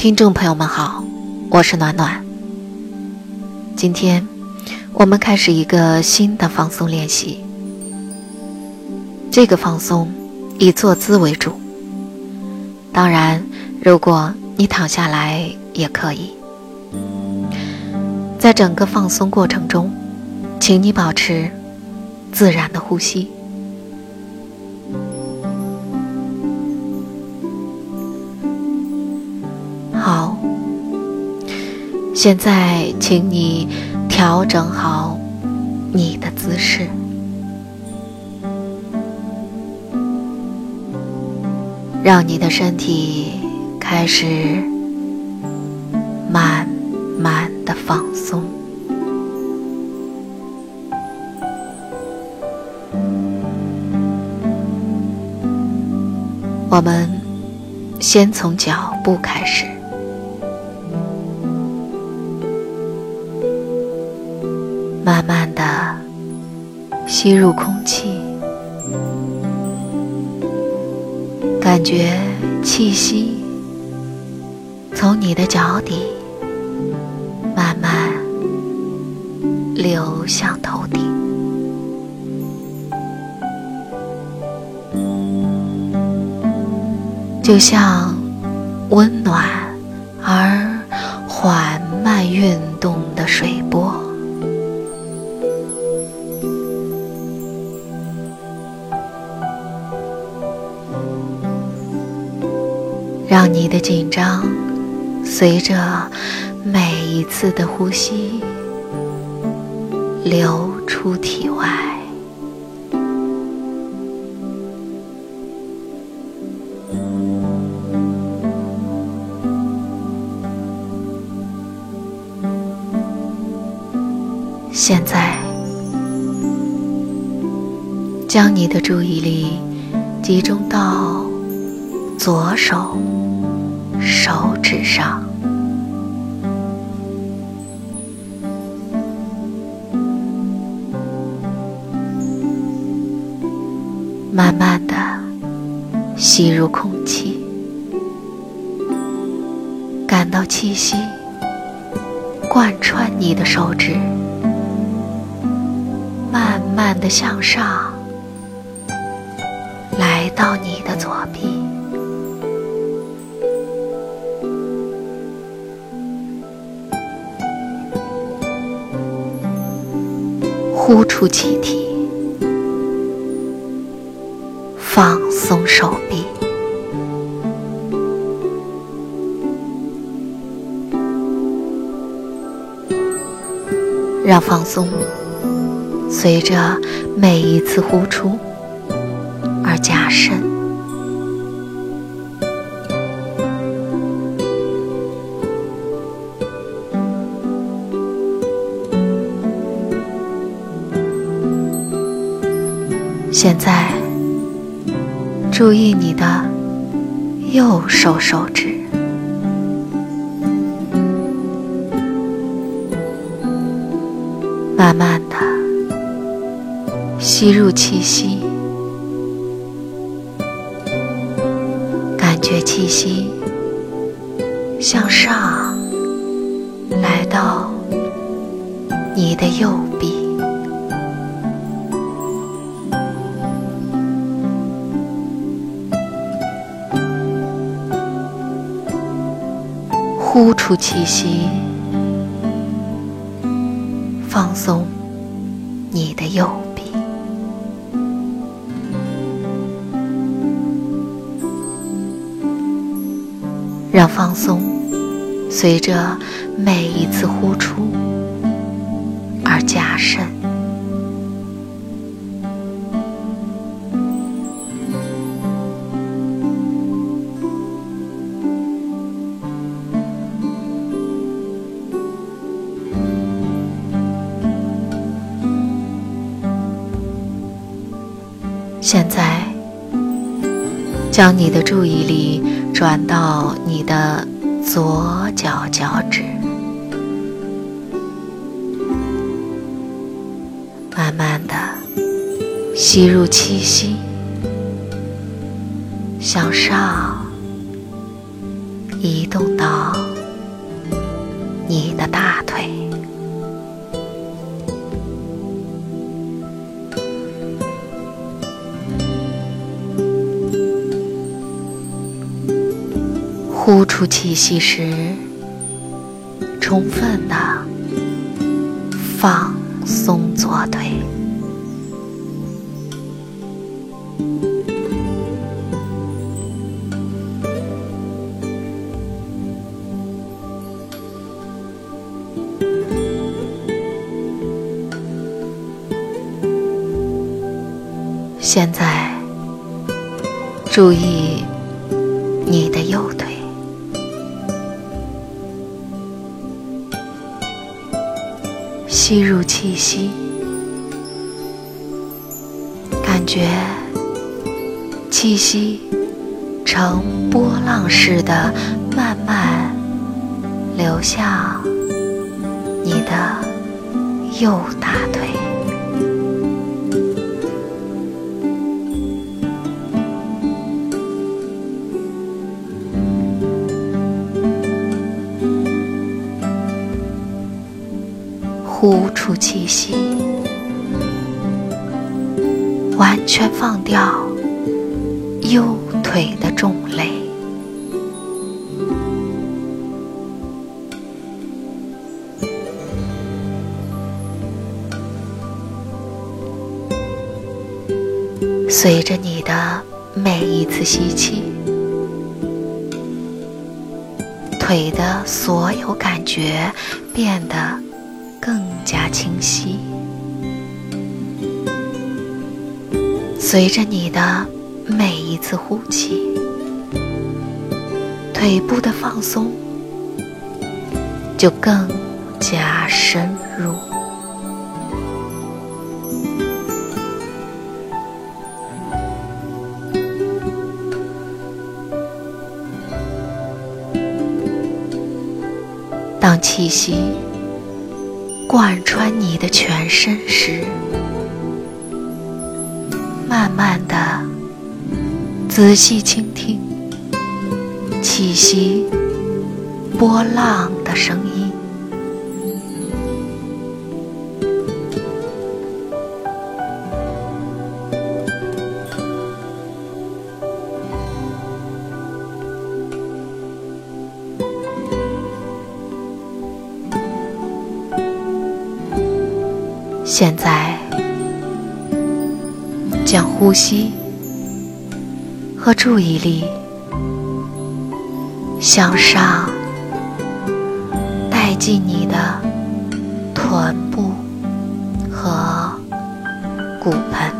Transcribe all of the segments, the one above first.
听众朋友们好，我是暖暖。今天我们开始一个新的放松练习。这个放松以坐姿为主，当然，如果你躺下来也可以。在整个放松过程中，请你保持自然的呼吸。现在请你调整好你的姿势。让你的身体开始慢慢的放松。我们先从脚步开始，慢慢的吸入空气。感觉气息从你的脚底慢慢流向头顶，就像温暖而缓慢运动的水波。让你的紧张随着每一次的呼吸流出体外。现在，将你的注意力集中到左手。手指上，慢慢的吸入空气，感到气息贯穿你的手指，慢慢的向上，来到你的左臂。呼出气体，放松手臂，让放松随着每一次呼出而加深。现在，注意你的右手手指，慢慢的吸入气息，感觉气息向上。呼出气息，放松你的右臂，让放松随着每一次呼出而加深。将你的注意力转到你的左脚脚趾，慢慢的吸入气息，向上移动到你的大腿，呼出气息时，充分的放松左腿。现在，注意吸入气息，感觉气息呈波浪似的慢慢流向你的右大腿。呼出气息，完全放掉右腿的重累。随着你的每一次吸气，腿的所有感觉变得。更加清晰。随着你的每一次呼气，腿部的放松就更加深入。当气息。贯穿你的全身时，慢慢的仔细倾听气息波浪的声音。现在，将呼吸和注意力向上带进你的臀部和骨盆，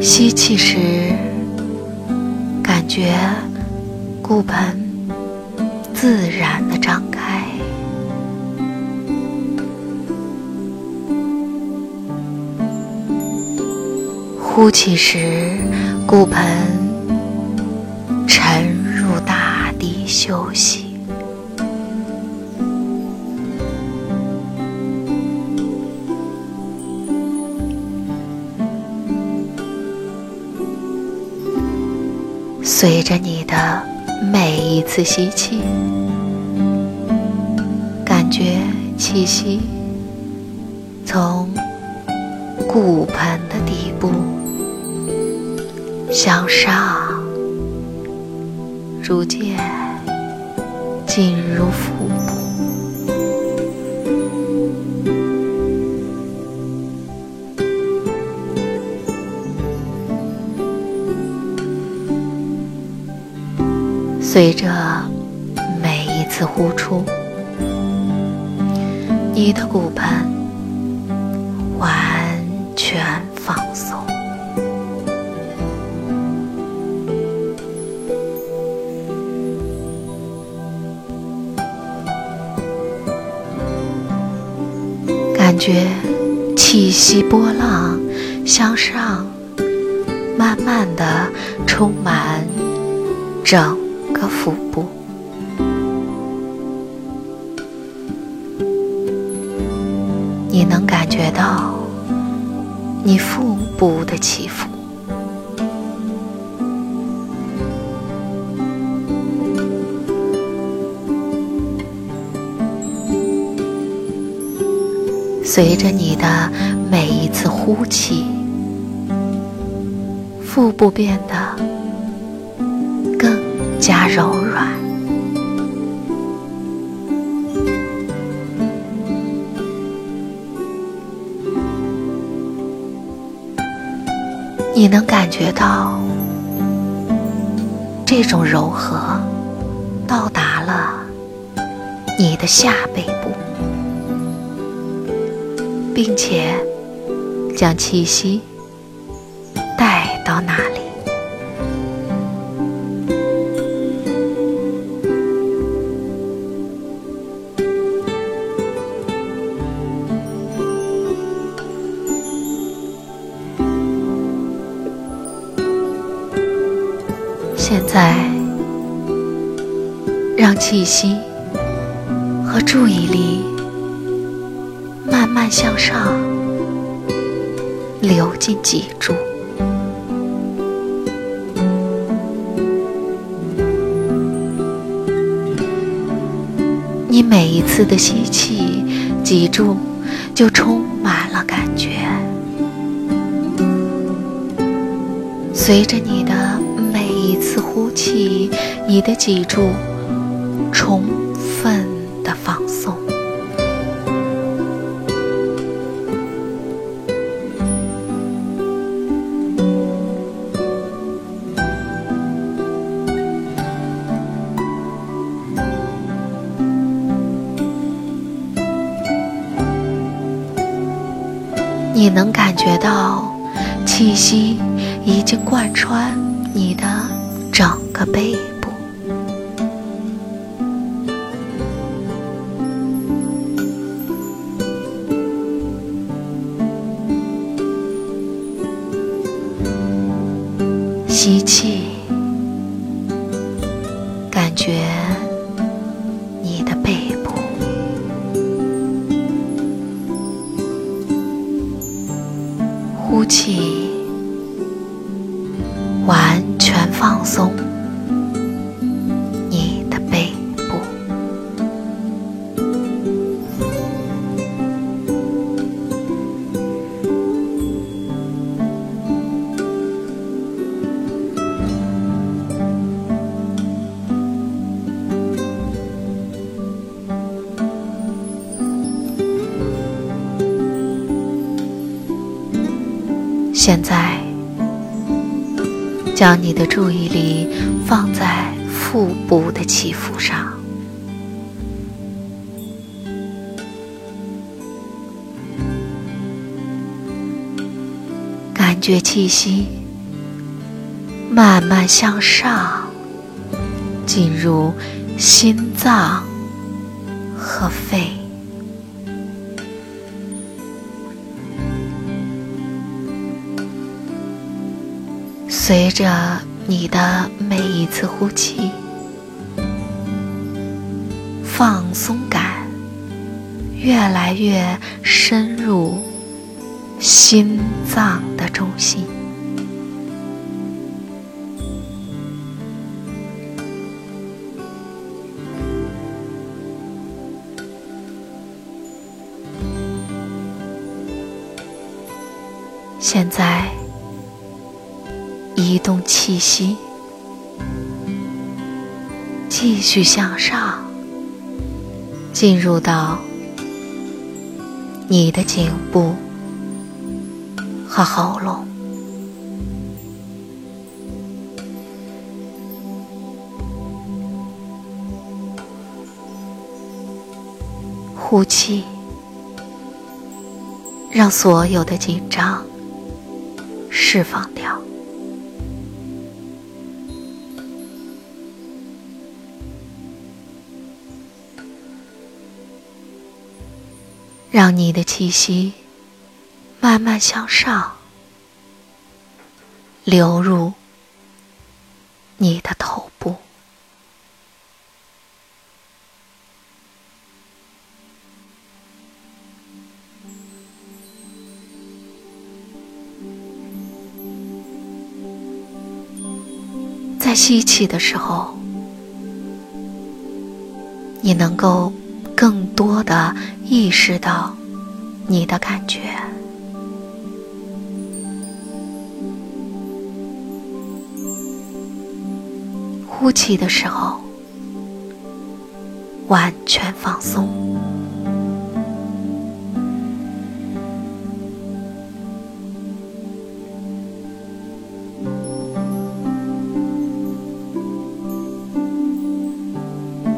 吸气时。觉骨盆自然的张开，呼气时骨盆沉入大地休息，随着你的每一次吸气，感觉气息从骨盆的底部向上，逐渐进入腹部。随着每一次呼出，你的骨盆完全放松，感觉气息波浪向上，慢慢的充满整。腹部，你能感觉到你腹部的起伏。随着你的每一次呼气，腹部变得加柔软。你能感觉到这种柔和到达了你的下背部。并且将气息现在，让气息和注意力。慢慢向上，流进脊柱。你每一次的吸气，脊柱就充满了感觉。随着你次呼气，你的脊柱充分的放松。你能感觉到气息已经贯穿你的整个背部，吸气，感觉。现在，将你的注意力放在腹部的起伏上，感觉气息慢慢向上，进入心脏和肺。随着你的每一次呼气，放松感越来越深入心脏的中心，现在。移动气息，继续向上，进入到你的颈部和喉咙。呼气，让所有的紧张释放掉。让你的气息慢慢向上流入你的头部。在吸气的时候你能够更多的意识到你的感觉；呼气的时候，完全放松。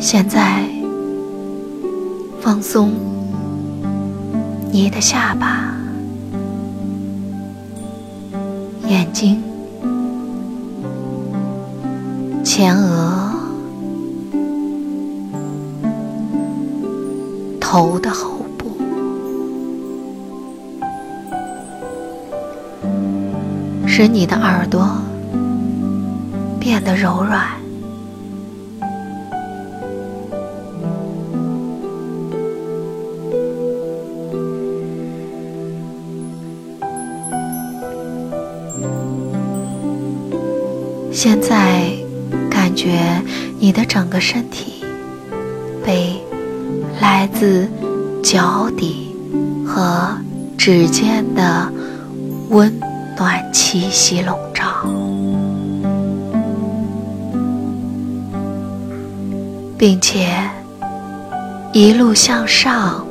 现在，松你的下巴、眼睛、前额、头的后部，使你的耳朵变得柔软。现在，感觉你的整个身体被来自脚底和指尖的温暖气息笼罩，并且一路向上。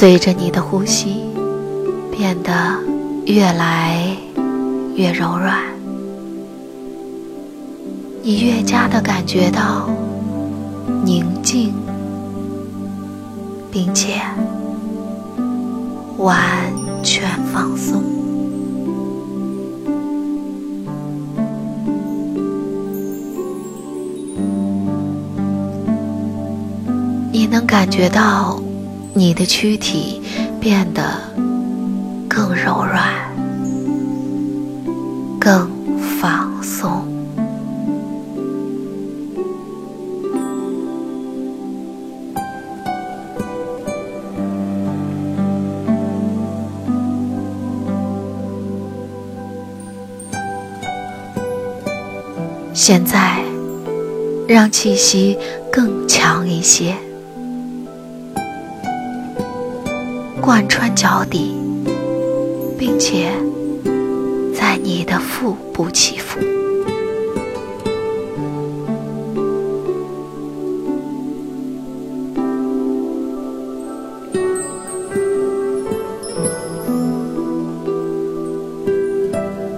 随着你的呼吸变得越来越柔软，你越加的感觉到宁静，并且完全放松。你能感觉到。你的躯体变得更柔软、更放松。现在，让气息更强一些。贯穿脚底，并且在你的腹部起伏。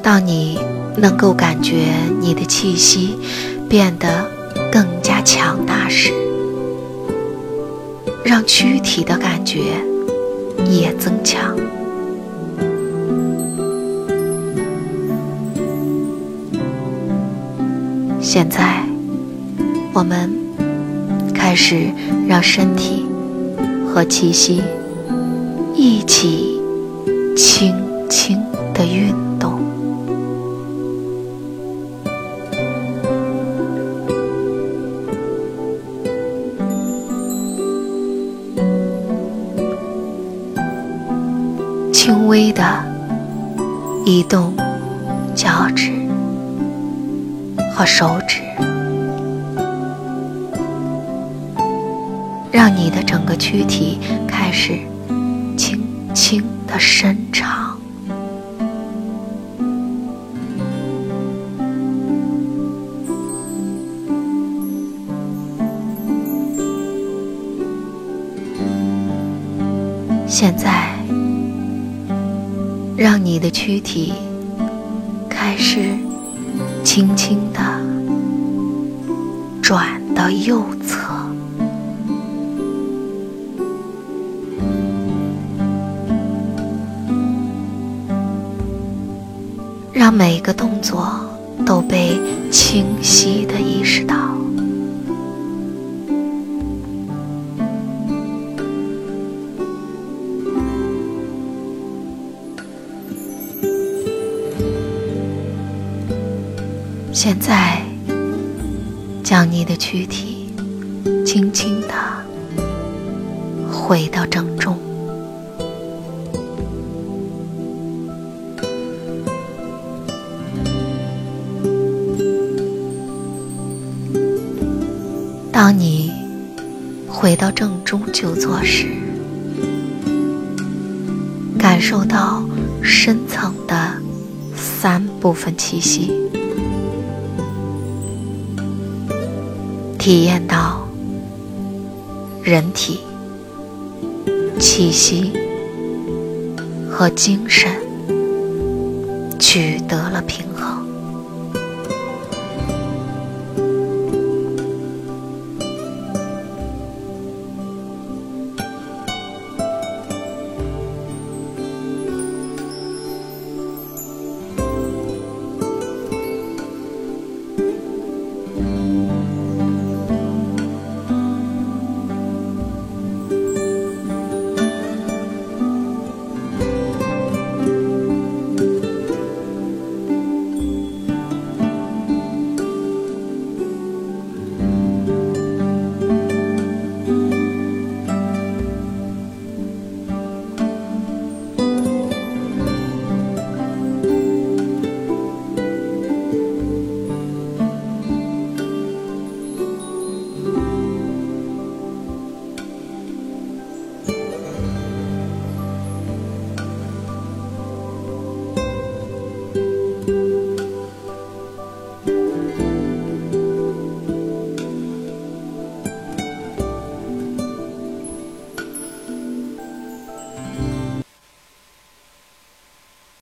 当你能够感觉你的气息变得更加强大时，让躯体的感觉。也增强。现在，我们开始让身体和气息一起轻轻微的移动脚趾和手指，让你的整个躯体开始轻轻的伸长。现在。让你的躯体开始轻轻的转到右侧，让每个动作都被清晰的意识到。现在，将你的躯体轻轻地回到正中。当你回到正中就坐时，感受到深层的三部分气息，体验到人体、气息和精神取得了平衡。